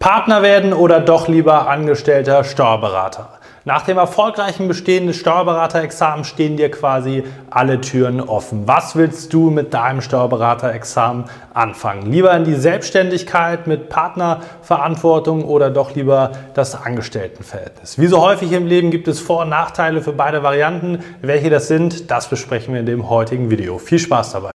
Partner werden oder doch lieber angestellter Steuerberater? Nach dem erfolgreichen Bestehen des Steuerberaterexamens stehen dir quasi alle Türen offen. Was willst du mit deinem Steuerberaterexamen anfangen? Lieber in die Selbstständigkeit mit Partnerverantwortung oder doch lieber das Angestelltenverhältnis? Wie so häufig im Leben gibt es Vor- und Nachteile für beide Varianten. Welche das sind, das besprechen wir in dem heutigen Video. Viel Spaß dabei!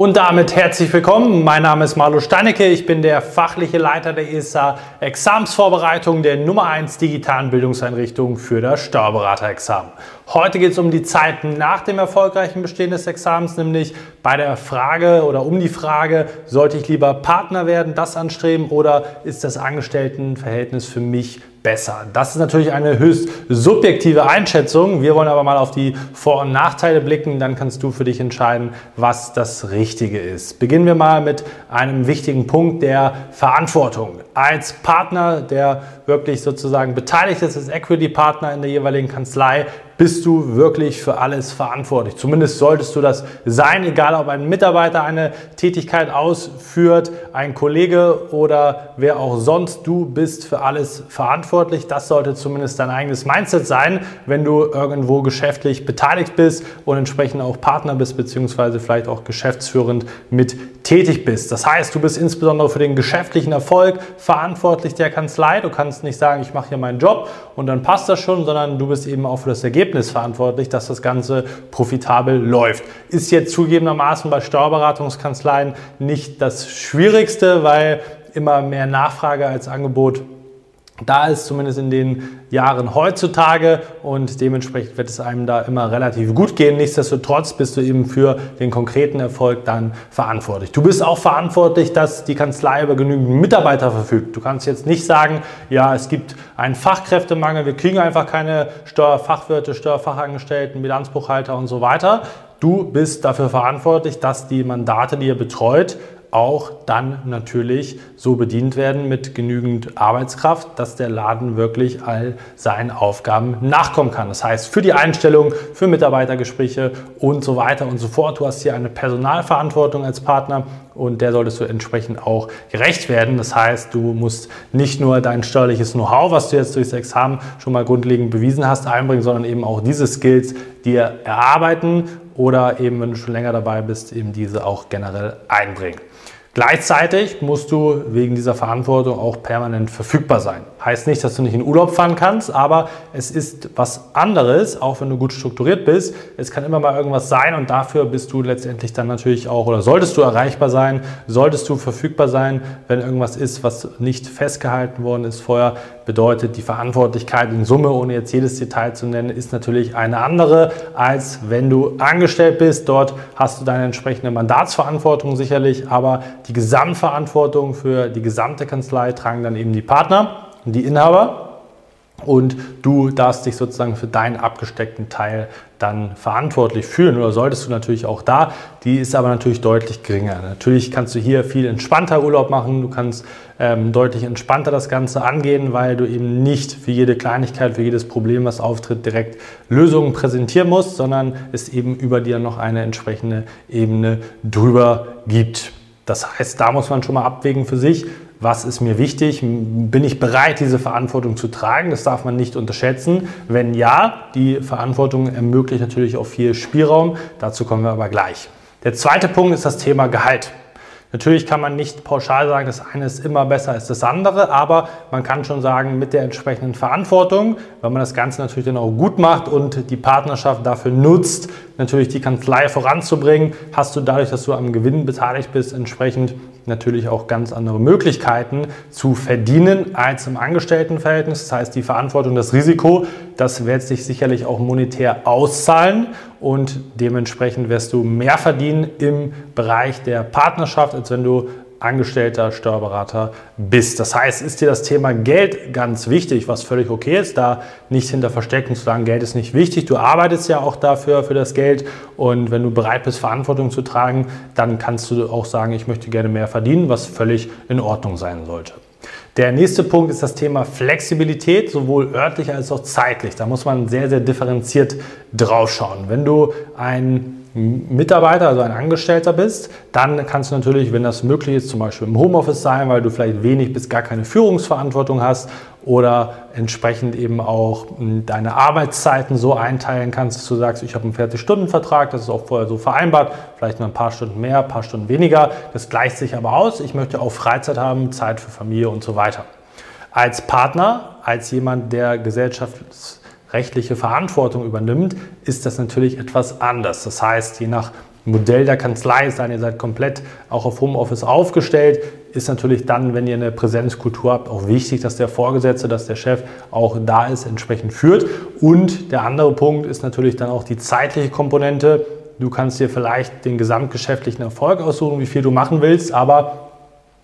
Und damit herzlich willkommen. Mein Name ist Marlo Steinecke. Ich bin der fachliche Leiter der ESA Examsvorbereitung der Nummer 1 digitalen Bildungseinrichtung für das Steuerberaterexamen. Heute geht es um die Zeit nach dem erfolgreichen Bestehen des Examens, nämlich bei der Frage oder um die Frage, sollte ich lieber Partner werden, das anstreben oder ist das Angestelltenverhältnis für mich besser. Das ist natürlich eine höchst subjektive Einschätzung. Wir wollen aber mal auf die Vor- und Nachteile blicken. Dann kannst du für dich entscheiden, was das Richtige ist. Beginnen wir mal mit einem wichtigen Punkt der Verantwortung. Als Partner, der wirklich sozusagen beteiligt ist, als Equity-Partner in der jeweiligen Kanzlei, bist du wirklich für alles verantwortlich. Zumindest solltest du das sein, egal ob ein Mitarbeiter eine Tätigkeit ausführt, ein Kollege oder wer auch sonst. Du bist für alles verantwortlich. Das sollte zumindest dein eigenes Mindset sein, wenn du irgendwo geschäftlich beteiligt bist und entsprechend auch Partner bist, beziehungsweise vielleicht auch geschäftsführend mit tätig bist. Das heißt, du bist insbesondere für den geschäftlichen Erfolg verantwortlich der Kanzlei. Du kannst nicht sagen, ich mache hier meinen Job und dann passt das schon, sondern du bist eben auch für das Ergebnis Ergebnis verantwortlich, dass das Ganze profitabel läuft. Ist jetzt zugegebenermaßen bei Steuerberatungskanzleien nicht das Schwierigste, weil immer mehr Nachfrage als Angebot da ist, zumindest in den Jahren heutzutage und dementsprechend wird es einem da immer relativ gut gehen. Nichtsdestotrotz bist du eben für den konkreten Erfolg dann verantwortlich. Du bist auch verantwortlich, dass die Kanzlei über genügend Mitarbeiter verfügt. Du kannst jetzt nicht sagen, ja, es gibt einen Fachkräftemangel, wir kriegen einfach keine Steuerfachwirte, Steuerfachangestellten, Bilanzbuchhalter und so weiter. Du bist dafür verantwortlich, dass die Mandate, die ihr betreut, auch dann natürlich so bedient werden mit genügend Arbeitskraft, dass der Laden wirklich all seinen Aufgaben nachkommen kann. Das heißt, für die Einstellung, für Mitarbeitergespräche und so weiter und so fort. Du hast hier eine Personalverantwortung als Partner und der solltest du entsprechend auch gerecht werden. Das heißt, du musst nicht nur dein steuerliches Know-how, was du jetzt durchs Examen schon mal grundlegend bewiesen hast, einbringen, sondern eben auch diese Skills dir erarbeiten oder eben, wenn du schon länger dabei bist, eben diese auch generell einbringen. Gleichzeitig musst du wegen dieser Verantwortung auch permanent verfügbar sein. Heißt nicht, dass du nicht in Urlaub fahren kannst, aber es ist was anderes, auch wenn du gut strukturiert bist. Es kann immer mal irgendwas sein und dafür bist du letztendlich dann natürlich auch oder solltest du erreichbar sein, solltest du verfügbar sein, wenn irgendwas ist, was nicht festgehalten worden ist vorher. Bedeutet, die Verantwortlichkeit in Summe, ohne jetzt jedes Detail zu nennen, ist natürlich eine andere, als wenn du angestellt bist. Dort hast du deine entsprechende Mandatsverantwortung sicherlich, aber die Gesamtverantwortung für die gesamte Kanzlei tragen dann eben die Partner, die Inhaber. Und du darfst dich sozusagen für deinen abgesteckten Teil dann verantwortlich fühlen oder solltest du natürlich auch da. Die ist aber natürlich deutlich geringer. Natürlich kannst du hier viel entspannter Urlaub machen. Du kannst ähm, deutlich entspannter das Ganze angehen, weil du eben nicht für jede Kleinigkeit, für jedes Problem, was auftritt, direkt Lösungen präsentieren musst, sondern es eben über dir noch eine entsprechende Ebene drüber gibt. Das heißt, da muss man schon mal abwägen für sich, was ist mir wichtig, bin ich bereit, diese Verantwortung zu tragen, das darf man nicht unterschätzen. Wenn ja, die Verantwortung ermöglicht natürlich auch viel Spielraum, dazu kommen wir aber gleich. Der zweite Punkt ist das Thema Gehalt. Natürlich kann man nicht pauschal sagen, das eine ist immer besser als das andere, aber man kann schon sagen, mit der entsprechenden Verantwortung, wenn man das Ganze natürlich dann auch gut macht und die Partnerschaft dafür nutzt, natürlich die Kanzlei voranzubringen, hast du dadurch, dass du am Gewinn beteiligt bist, entsprechend natürlich auch ganz andere Möglichkeiten zu verdienen als im Angestelltenverhältnis. Das heißt, die Verantwortung, das Risiko, das wird sich sicherlich auch monetär auszahlen und dementsprechend wirst du mehr verdienen im Bereich der Partnerschaft, als wenn du Angestellter Steuerberater bist. Das heißt, ist dir das Thema Geld ganz wichtig, was völlig okay ist, da nicht hinter verstecken zu sagen, Geld ist nicht wichtig. Du arbeitest ja auch dafür, für das Geld. Und wenn du bereit bist, Verantwortung zu tragen, dann kannst du auch sagen, ich möchte gerne mehr verdienen, was völlig in Ordnung sein sollte. Der nächste Punkt ist das Thema Flexibilität, sowohl örtlich als auch zeitlich. Da muss man sehr, sehr differenziert draufschauen. Wenn du ein Mitarbeiter, also ein Angestellter bist, dann kannst du natürlich, wenn das möglich ist, zum Beispiel im Homeoffice sein, weil du vielleicht wenig bis gar keine Führungsverantwortung hast oder entsprechend eben auch hm, deine Arbeitszeiten so einteilen kannst, dass du sagst, ich habe einen 40-Stunden-Vertrag, das ist auch vorher so vereinbart, vielleicht mal ein paar Stunden mehr, ein paar Stunden weniger, das gleicht sich aber aus. Ich möchte auch Freizeit haben, Zeit für Familie und so weiter. Als Partner, als jemand, der gesellschafts rechtliche Verantwortung übernimmt, ist das natürlich etwas anders. Das heißt, je nach Modell der Kanzlei, sein ihr seid komplett auch auf Homeoffice aufgestellt, ist natürlich dann, wenn ihr eine Präsenzkultur habt, auch wichtig, dass der Vorgesetzte, dass der Chef auch da ist, entsprechend führt. Und der andere Punkt ist natürlich dann auch die zeitliche Komponente. Du kannst dir vielleicht den gesamtgeschäftlichen Erfolg aussuchen, wie viel du machen willst, aber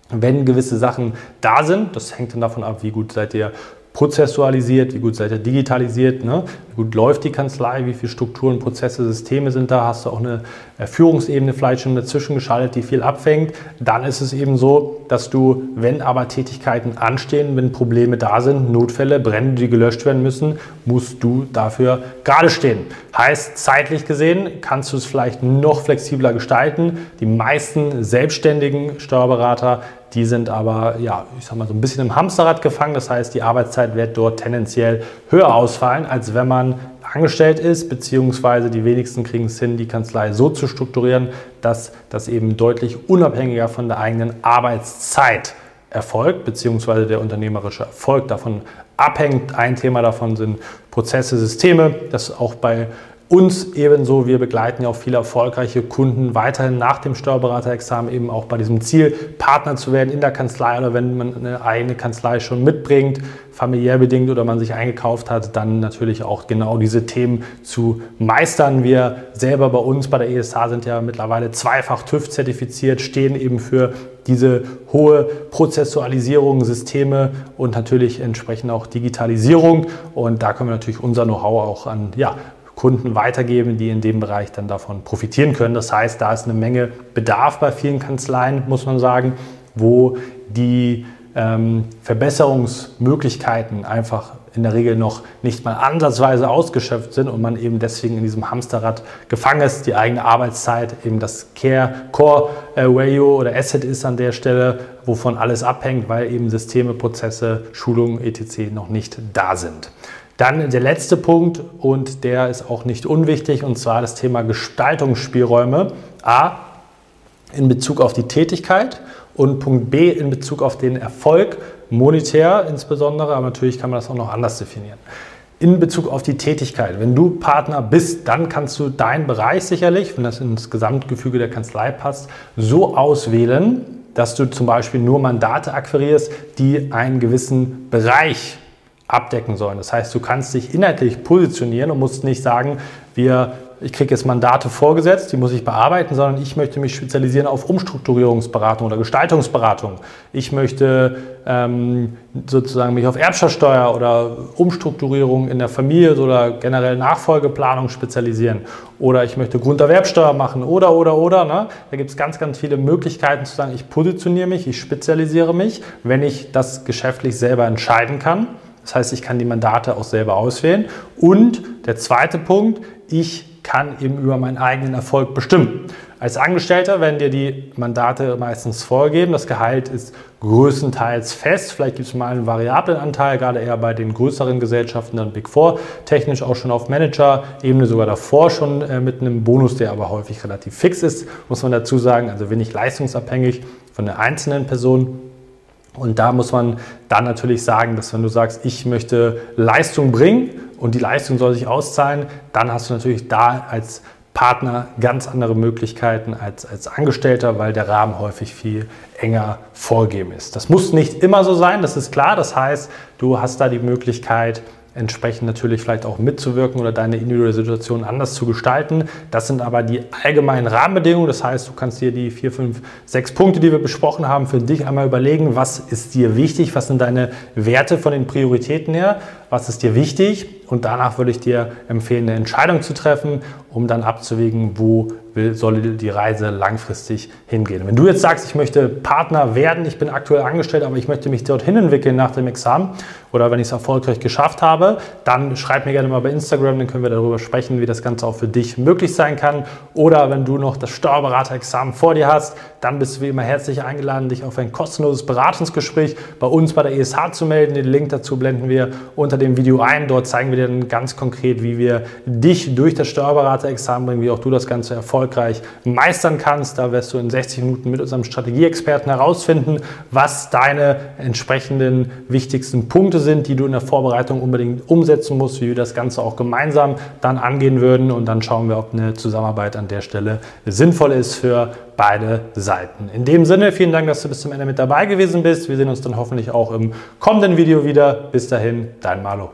wenn gewisse Sachen da sind, das hängt dann davon ab, wie gut seid ihr prozessualisiert, wie gut seid ihr digitalisiert, ne? Gut läuft die Kanzlei, wie viele Strukturen, Prozesse, Systeme sind da, hast du auch eine Führungsebene vielleicht schon dazwischen geschaltet, die viel abfängt. Dann ist es eben so, dass du, wenn aber Tätigkeiten anstehen, wenn Probleme da sind, Notfälle, Brände, die gelöscht werden müssen, musst du dafür gerade stehen. Heißt, zeitlich gesehen kannst du es vielleicht noch flexibler gestalten. Die meisten selbstständigen Steuerberater die sind aber, ja, ich sag mal, so ein bisschen im Hamsterrad gefangen. Das heißt, die Arbeitszeit wird dort tendenziell höher ausfallen, als wenn man angestellt ist, beziehungsweise die wenigsten kriegen es hin, die Kanzlei so zu strukturieren, dass das eben deutlich unabhängiger von der eigenen Arbeitszeit erfolgt, beziehungsweise der unternehmerische Erfolg davon abhängt. Ein Thema davon sind Prozesse, Systeme, das auch bei uns ebenso, wir begleiten ja auch viele erfolgreiche Kunden weiterhin nach dem Steuerberaterexamen eben auch bei diesem Ziel, Partner zu werden in der Kanzlei oder wenn man eine eigene Kanzlei schon mitbringt, familiär bedingt oder man sich eingekauft hat, dann natürlich auch genau diese Themen zu meistern. Wir selber bei uns bei der ESH sind ja mittlerweile zweifach TÜV zertifiziert, stehen eben für diese hohe Prozessualisierung, Systeme und natürlich entsprechend auch Digitalisierung. Und da können wir natürlich unser Know-how auch an ja, Kunden weitergeben, die in dem Bereich dann davon profitieren können. Das heißt, da ist eine Menge Bedarf bei vielen Kanzleien, muss man sagen, wo die ähm, Verbesserungsmöglichkeiten einfach in der Regel noch nicht mal ansatzweise ausgeschöpft sind und man eben deswegen in diesem Hamsterrad gefangen ist, die eigene Arbeitszeit eben das Care Core äh, Value oder Asset ist an der Stelle, wovon alles abhängt, weil eben Systeme, Prozesse, Schulungen etc. noch nicht da sind. Dann der letzte Punkt und der ist auch nicht unwichtig und zwar das Thema Gestaltungsspielräume. A, in Bezug auf die Tätigkeit und Punkt B in Bezug auf den Erfolg, monetär insbesondere, aber natürlich kann man das auch noch anders definieren. In Bezug auf die Tätigkeit, wenn du Partner bist, dann kannst du deinen Bereich sicherlich, wenn das ins Gesamtgefüge der Kanzlei passt, so auswählen, dass du zum Beispiel nur Mandate akquirierst, die einen gewissen Bereich abdecken sollen. Das heißt, du kannst dich inhaltlich positionieren und musst nicht sagen, wir, ich kriege jetzt Mandate vorgesetzt, die muss ich bearbeiten, sondern ich möchte mich spezialisieren auf Umstrukturierungsberatung oder Gestaltungsberatung. Ich möchte ähm, sozusagen mich auf Erbschaftssteuer oder Umstrukturierung in der Familie oder generell Nachfolgeplanung spezialisieren. Oder ich möchte Grunderwerbsteuer machen oder, oder, oder. Ne? Da gibt es ganz, ganz viele Möglichkeiten zu sagen, ich positioniere mich, ich spezialisiere mich, wenn ich das geschäftlich selber entscheiden kann. Das heißt, ich kann die Mandate auch selber auswählen. Und der zweite Punkt, ich kann eben über meinen eigenen Erfolg bestimmen. Als Angestellter werden dir die Mandate meistens vorgegeben. Das Gehalt ist größtenteils fest. Vielleicht gibt es mal einen variablen Anteil, gerade eher bei den größeren Gesellschaften, dann Big Four, technisch auch schon auf Manager-Ebene, sogar davor schon äh, mit einem Bonus, der aber häufig relativ fix ist, muss man dazu sagen. Also wenig leistungsabhängig von der einzelnen Person. Und da muss man dann natürlich sagen, dass wenn du sagst, ich möchte Leistung bringen und die Leistung soll sich auszahlen, dann hast du natürlich da als Partner ganz andere Möglichkeiten als, als Angestellter, weil der Rahmen häufig viel enger vorgegeben ist. Das muss nicht immer so sein, das ist klar. Das heißt, du hast da die Möglichkeit, entsprechend natürlich vielleicht auch mitzuwirken oder deine individuelle Situation anders zu gestalten. Das sind aber die allgemeinen Rahmenbedingungen. Das heißt, du kannst dir die vier, fünf, sechs Punkte, die wir besprochen haben, für dich einmal überlegen, was ist dir wichtig, was sind deine Werte von den Prioritäten her, was ist dir wichtig und danach würde ich dir empfehlen, eine Entscheidung zu treffen, um dann abzuwägen, wo will, soll die Reise langfristig hingehen. Wenn du jetzt sagst, ich möchte Partner werden, ich bin aktuell angestellt, aber ich möchte mich dorthin entwickeln nach dem Examen oder wenn ich es erfolgreich geschafft habe, dann schreib mir gerne mal bei Instagram, dann können wir darüber sprechen, wie das Ganze auch für dich möglich sein kann. Oder wenn du noch das Steuerberaterexamen vor dir hast, dann bist du wie immer herzlich eingeladen, dich auf ein kostenloses Beratungsgespräch bei uns bei der ESH zu melden. Den Link dazu blenden wir unter dem Video ein. Dort zeigen wir dir dann ganz konkret, wie wir dich durch das Steuerberaterexamen bringen, wie auch du das Ganze erfolgreich meistern kannst. Da wirst du in 60 Minuten mit unserem Strategieexperten herausfinden, was deine entsprechenden wichtigsten Punkte sind, die du in der Vorbereitung unbedingt umsetzen musst, wie wir das Ganze auch gemeinsam dann angehen würden. Und dann schauen wir, ob eine Zusammenarbeit an der Stelle sinnvoll ist für beide Seiten. In dem Sinne, vielen Dank, dass du bis zum Ende mit dabei gewesen bist. Wir sehen uns dann hoffentlich auch im kommenden Video wieder. Bis dahin, dein Malo.